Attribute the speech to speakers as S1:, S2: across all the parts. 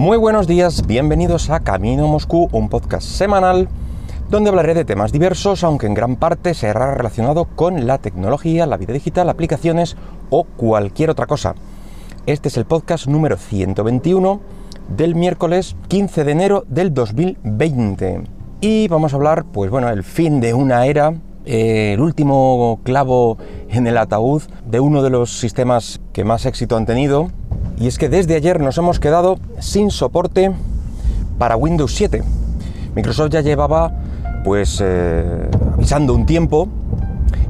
S1: Muy buenos días, bienvenidos a Camino Moscú, un podcast semanal donde hablaré de temas diversos, aunque en gran parte será relacionado con la tecnología, la vida digital, aplicaciones o cualquier otra cosa. Este es el podcast número 121 del miércoles 15 de enero del 2020. Y vamos a hablar, pues bueno, el fin de una era, eh, el último clavo en el ataúd de uno de los sistemas que más éxito han tenido, y es que desde ayer nos hemos quedado sin soporte para Windows 7. Microsoft ya llevaba pues eh, avisando un tiempo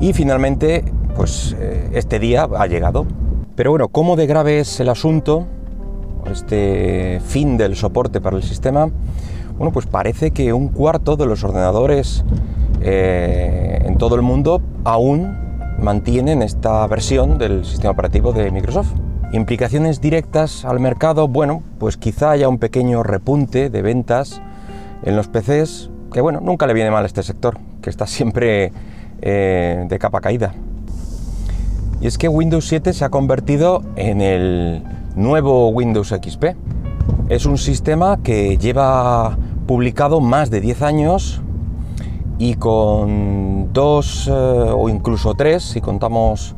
S1: y finalmente pues eh, este día ha llegado. Pero bueno, ¿cómo de grave es el asunto? Este fin del soporte para el sistema. Bueno, pues parece que un cuarto de los ordenadores eh, en todo el mundo aún mantienen esta versión del sistema operativo de Microsoft. Implicaciones directas al mercado, bueno, pues quizá haya un pequeño repunte de ventas en los PCs, que bueno, nunca le viene mal a este sector, que está siempre eh, de capa caída. Y es que Windows 7 se ha convertido en el nuevo Windows XP. Es un sistema que lleva publicado más de 10 años y con dos eh, o incluso tres, si contamos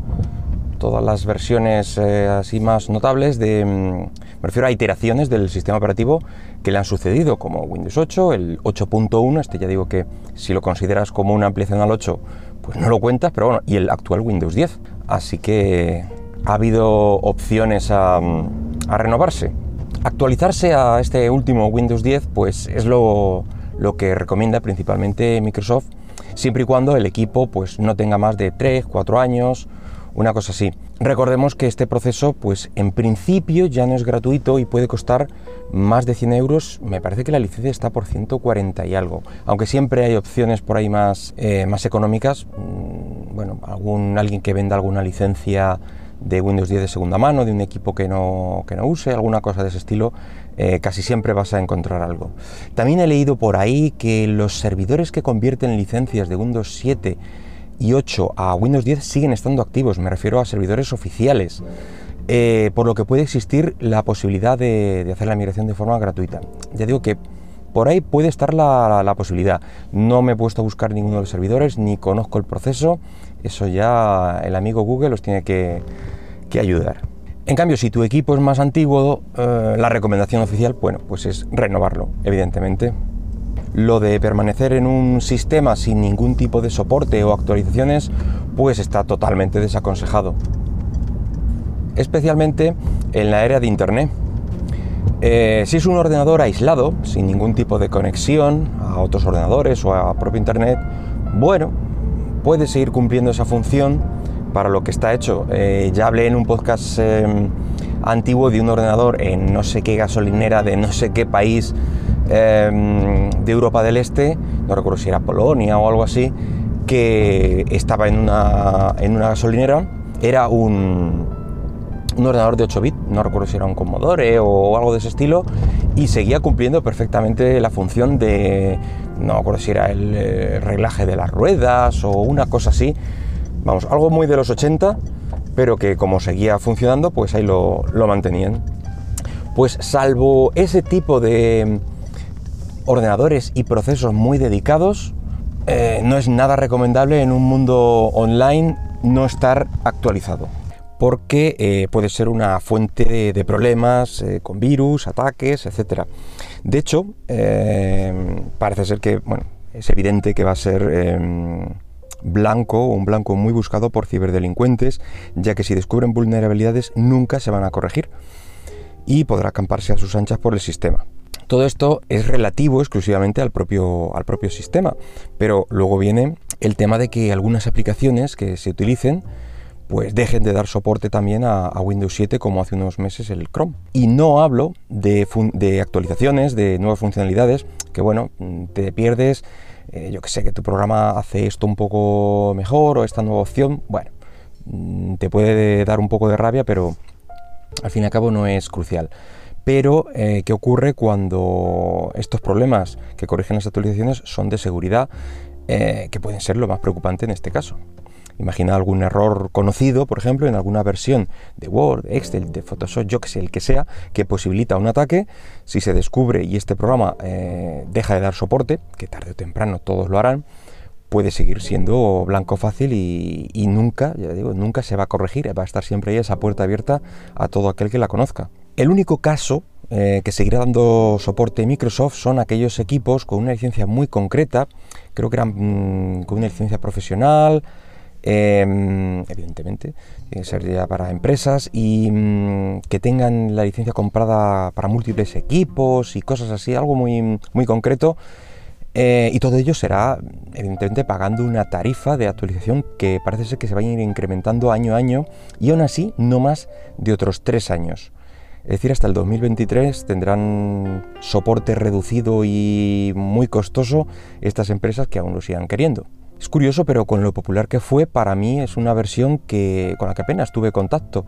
S1: todas las versiones eh, así más notables de, mm, me refiero a iteraciones del sistema operativo que le han sucedido, como Windows 8, el 8.1, este ya digo que si lo consideras como una ampliación al 8, pues no lo cuentas, pero bueno, y el actual Windows 10. Así que ha habido opciones a, mm, a renovarse. Actualizarse a este último Windows 10, pues es lo, lo que recomienda principalmente Microsoft, siempre y cuando el equipo pues no tenga más de 3, 4 años, una cosa así. Recordemos que este proceso, pues en principio ya no es gratuito y puede costar más de 100 euros. Me parece que la licencia está por 140 y algo. Aunque siempre hay opciones por ahí más, eh, más económicas. Mm, bueno, algún, alguien que venda alguna licencia de Windows 10 de segunda mano, de un equipo que no, que no use, alguna cosa de ese estilo, eh, casi siempre vas a encontrar algo. También he leído por ahí que los servidores que convierten licencias de Windows 7 y 8 a Windows 10 siguen estando activos, me refiero a servidores oficiales, eh, por lo que puede existir la posibilidad de, hacer la migración de forma gratuita. Ya digo que por ahí puede estar la, posibilidad. No me he puesto a buscar ninguno de los servidores, ni conozco el proceso, eso ya el amigo Google los tiene que, ayudar. En cambio, si tu equipo es más antiguo, eh, la recomendación oficial, bueno, pues es renovarlo, evidentemente. Lo de permanecer en un sistema sin ningún tipo de soporte o actualizaciones, pues está totalmente desaconsejado. Especialmente en la era de Internet. Eh, si es un ordenador aislado, sin ningún tipo de conexión a otros ordenadores o a propio Internet, bueno, puede seguir cumpliendo esa función para lo que está hecho. Eh, ya hablé en un podcast em, antiguo de un ordenador en no sé qué gasolinera de no sé qué país Em, de Europa del Este, no recuerdo si era Polonia o algo así, que estaba en una, en una gasolinera, era un, un ordenador de 8 bits, no recuerdo si era un Commodore o algo de ese estilo, y seguía cumpliendo perfectamente la función de, no recuerdo si era el eh, reglaje de las ruedas o una cosa así, vamos, algo muy de los 80, pero que como seguía funcionando, pues ahí lo, lo mantenían. Pues salvo ese tipo de, ordenadores y procesos muy dedicados, eh, no es nada recomendable en un mundo online no estar actualizado, porque eh, puede ser una fuente de, problemas eh, con virus, ataques, etc. De hecho, parece ser que, bueno, es evidente que va a ser blanco, un blanco muy buscado por ciberdelincuentes, ya que si descubren vulnerabilidades nunca se van a corregir y podrá acamparse a sus anchas por el sistema. Todo esto es relativo exclusivamente al propio, sistema, pero luego viene el tema de que algunas aplicaciones que se utilicen pues dejen de dar soporte también a, Windows 7 como hace unos meses el Chrome. Y no hablo de, actualizaciones, de nuevas funcionalidades, que bueno, te pierdes, eh, yo que sé, que tu programa hace esto un poco mejor o esta nueva opción, bueno, mm, te puede dar un poco de rabia, pero al fin y al cabo no es crucial. Pero, eh, ¿qué ocurre cuando estos problemas que corrigen las actualizaciones son de seguridad, eh, que pueden ser lo más preocupante en este caso? Imagina algún error conocido, por ejemplo, en alguna versión de Word, Excel, de Photoshop, yo que sé, el que sea, que posibilita un ataque. Si se descubre y este programa eh, deja de dar soporte, que tarde o temprano todos lo harán, puede seguir siendo blanco fácil y, nunca, ya digo, nunca se va a corregir, va a estar siempre ahí esa puerta abierta a todo aquel que la conozca. El único caso eh, que seguirá dando soporte Microsoft son aquellos equipos con una licencia muy concreta, creo que eran mm, con una licencia profesional, em, evidentemente, tiene que ser ya para empresas y mm, que tengan la licencia comprada para múltiples equipos y cosas así, algo muy, muy concreto eh, y todo ello será, evidentemente, pagando una tarifa de actualización que parece ser que se va a ir incrementando año a año y aún así no más de otros tres años. Es decir, hasta el 2023 tendrán soporte reducido y muy costoso estas empresas que aún lo sigan queriendo. Es curioso, pero con lo popular que fue, para mí es una versión que, con la que apenas tuve contacto.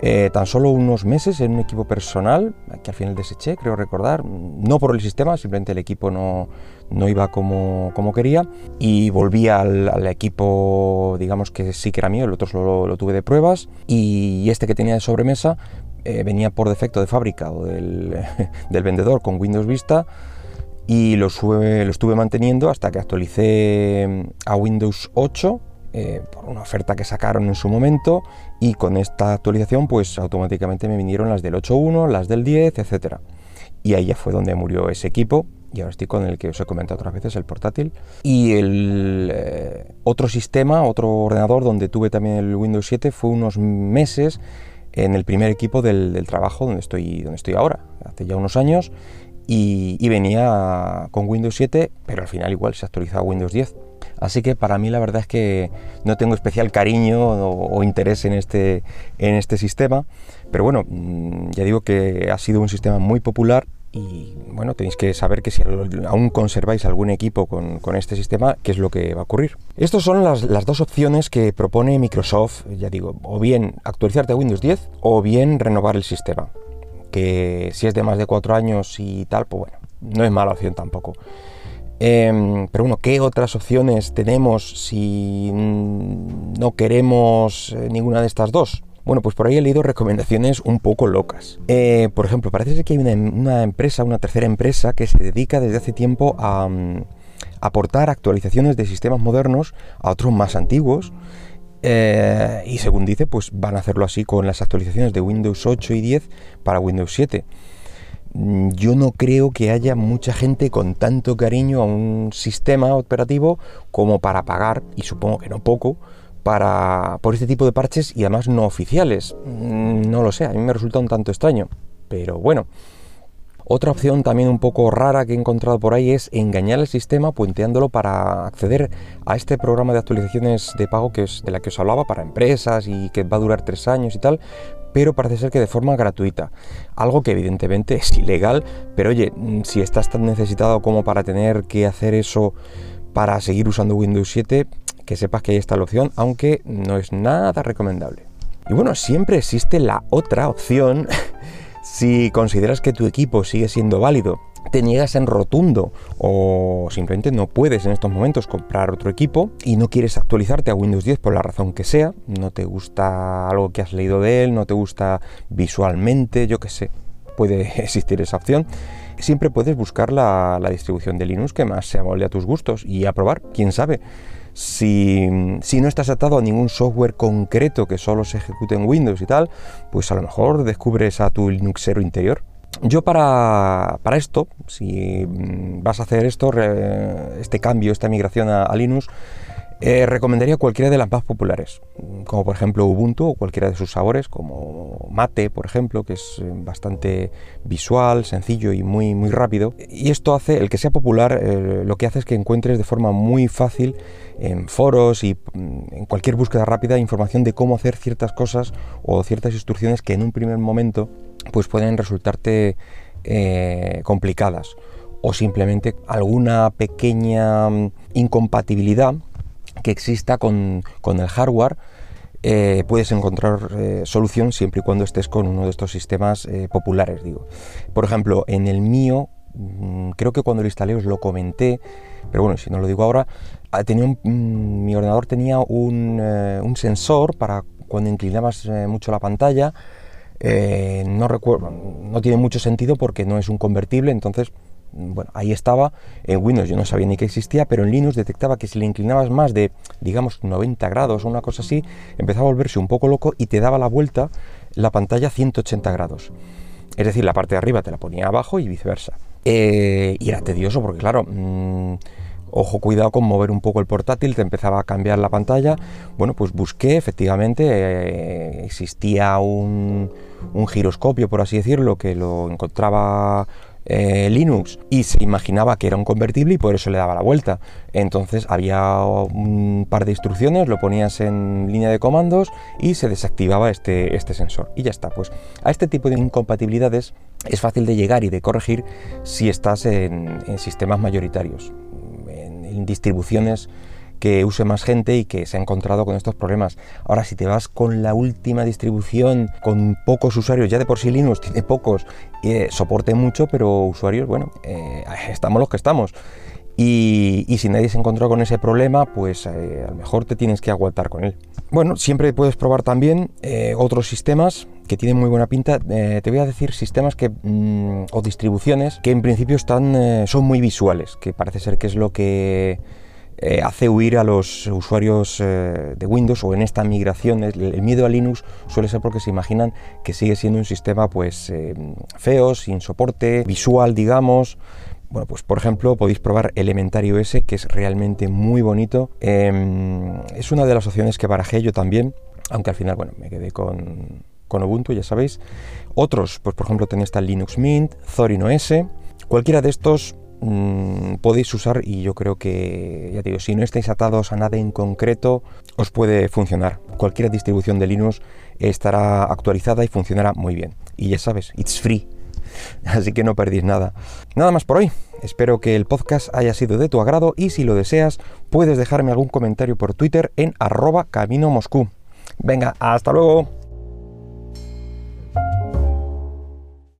S1: Eh, tan solo unos meses en un equipo personal, que al final deseché, creo recordar, no por el sistema, simplemente el equipo no, no iba como, como, quería, y volví al, equipo, digamos que sí que era mío, el otro solo lo tuve de pruebas, y este que tenía de sobremesa eh, venía por defecto de fábrica o del, del vendedor con Windows Vista, y lo, lo estuve manteniendo hasta que actualicé mm, a Windows 8 eh, por una oferta que sacaron en su momento y con esta actualización pues automáticamente me vinieron las del 8.1, las del 10, etc. Y ahí ya fue donde murió ese equipo y ahora estoy con el que os he comentado otras veces, el portátil. Y el eh, otro sistema, otro ordenador donde tuve también el Windows 7 fue unos meses en el primer equipo del, trabajo donde estoy, donde estoy ahora, hace ya unos años y, venía con Windows 7, pero al final igual se actualizaba Windows 10. Así que para mí la verdad es que no tengo especial cariño o, interés en este, en este sistema, pero bueno, mm, ya digo que ha sido un sistema muy popular y bueno, tenéis que saber que si aún conserváis algún equipo con, este sistema, qué es lo que va a ocurrir. Estas son las, dos opciones que propone Microsoft, ya digo, o bien actualizarte a Windows 10 o bien renovar el sistema que si es de más de cuatro años y tal, pues bueno, no es mala opción tampoco. Em, pero bueno, ¿qué otras opciones tenemos si no queremos eh, ninguna de estas dos? Bueno, pues por ahí he leído recomendaciones un poco locas. Eh, por ejemplo, parece que hay una, empresa, una tercera empresa, que se dedica desde hace tiempo a mm, aportar actualizaciones de sistemas modernos a otros más antiguos eh, y según dice, pues van a hacerlo así con las actualizaciones de Windows 8 y 10 para Windows 7. Mm, yo no creo que haya mucha gente con tanto cariño a un sistema operativo como para pagar, y supongo que no poco, para, por este tipo de parches y además no oficiales. Mm, no lo sé, a mí me resulta un tanto extraño. Pero bueno, otra opción también un poco rara que he encontrado por ahí es engañar el sistema puenteándolo para acceder a este programa de actualizaciones de pago que es de la que os hablaba para empresas y que va a durar tres años y tal, pero parece ser que de forma gratuita. Algo que evidentemente es ilegal, pero oye, mm, si estás tan necesitado como para tener que hacer eso para seguir usando Windows 7, que sepas que ahí está la opción, aunque no es nada recomendable. Y bueno, siempre existe la otra opción Si consideras que tu equipo sigue siendo válido, te niegas en rotundo o simplemente no puedes en estos momentos comprar otro equipo y no quieres actualizarte a Windows 10 por la razón que sea, no te gusta algo que has leído de él, no te gusta visualmente, yo qué sé, puede existir esa opción. Siempre puedes buscar la, la distribución de Linux que más se amolde a tus gustos y a probar, quién sabe. Si, no estás atado a ningún software concreto que solo se ejecute en Windows y tal, pues a lo mejor descubres a tu Linuxero interior. Yo para, esto, si vas a hacer esto, este cambio, esta migración a Linux, eh, recomendaría cualquiera de las más populares, como por ejemplo Ubuntu o cualquiera de sus sabores, como Mate, por ejemplo, que es eh, bastante visual, sencillo y muy, muy rápido. Y esto hace, el que sea popular, eh, lo que hace es que encuentres de forma muy fácil en foros y mm, en cualquier búsqueda rápida información de cómo hacer ciertas cosas o ciertas instrucciones que en un primer momento pues pueden resultarte complicadas o simplemente alguna pequeña mm, incompatibilidad que exista con, el hardware, eh, puedes encontrar eh, solución siempre y cuando estés con uno de estos sistemas eh, populares. Digo. Por ejemplo, en el mío, mm, creo que cuando lo instalé os lo comenté, pero bueno, si no lo digo ahora, ah, tenía mm, mi ordenador tenía un, un, sensor para cuando inclinabas mucho la pantalla. No recuerdo, no tiene mucho sentido porque no es un convertible, entonces bueno, ahí estaba, en Windows yo no sabía ni que existía, pero en Linux detectaba que si le inclinabas más de, digamos, 90 grados o una cosa así, empezaba a volverse un poco loco y te daba la vuelta la pantalla 180 grados. Es decir, la parte de arriba te la ponía abajo y viceversa. Eh, y era tedioso porque, claro, mm, ojo, cuidado con mover un poco el portátil, te empezaba a cambiar la pantalla. Bueno, pues busqué, efectivamente, eh, existía un, un giroscopio, por así decirlo, que lo encontraba eh, Linux y se imaginaba que era un convertible y por eso le daba la vuelta. Entonces había un par de instrucciones, lo ponías en línea de comandos y se desactivaba este, este sensor. Y ya está, pues a este tipo de incompatibilidades es fácil de llegar y de corregir si estás en, sistemas mayoritarios, en distribuciones que use más gente y que se ha encontrado con estos problemas. Ahora, si te vas con la última distribución, con pocos usuarios, ya de por sí Linux tiene pocos, eh, soporte mucho, pero usuarios, bueno, eh, estamos los que estamos. Y, si nadie se encontró con ese problema, pues eh, a lo mejor te tienes que aguantar con él. Bueno, siempre puedes probar también otros sistemas que tienen muy buena pinta. te voy a decir sistemas que, mm, o distribuciones que en principio están, son muy visuales, que parece ser que es lo que eh, hace huir a los usuarios eh, de Windows o en esta migración. El, miedo a Linux suele ser porque se imaginan que sigue siendo un sistema pues eh, feo, sin soporte, visual, digamos. Bueno, pues por ejemplo podéis probar Elementary OS, que es realmente muy bonito. Em, es una de las opciones que barajé yo también, aunque al final, bueno, me quedé con, con Ubuntu, ya sabéis. Otros, pues por ejemplo tenéis el Linux Mint, Zorin OS. Cualquiera de estos Mm, podéis usar y yo creo que, ya digo, si no estáis atados a nada en concreto, os puede funcionar. Cualquier distribución de Linux estará actualizada y funcionará muy bien. Y ya sabes, it's free. Así que no perdís nada. Nada más por hoy. Espero que el podcast haya sido de tu agrado y si lo deseas, puedes dejarme algún comentario por Twitter en arroba camino Moscú. Venga, hasta luego.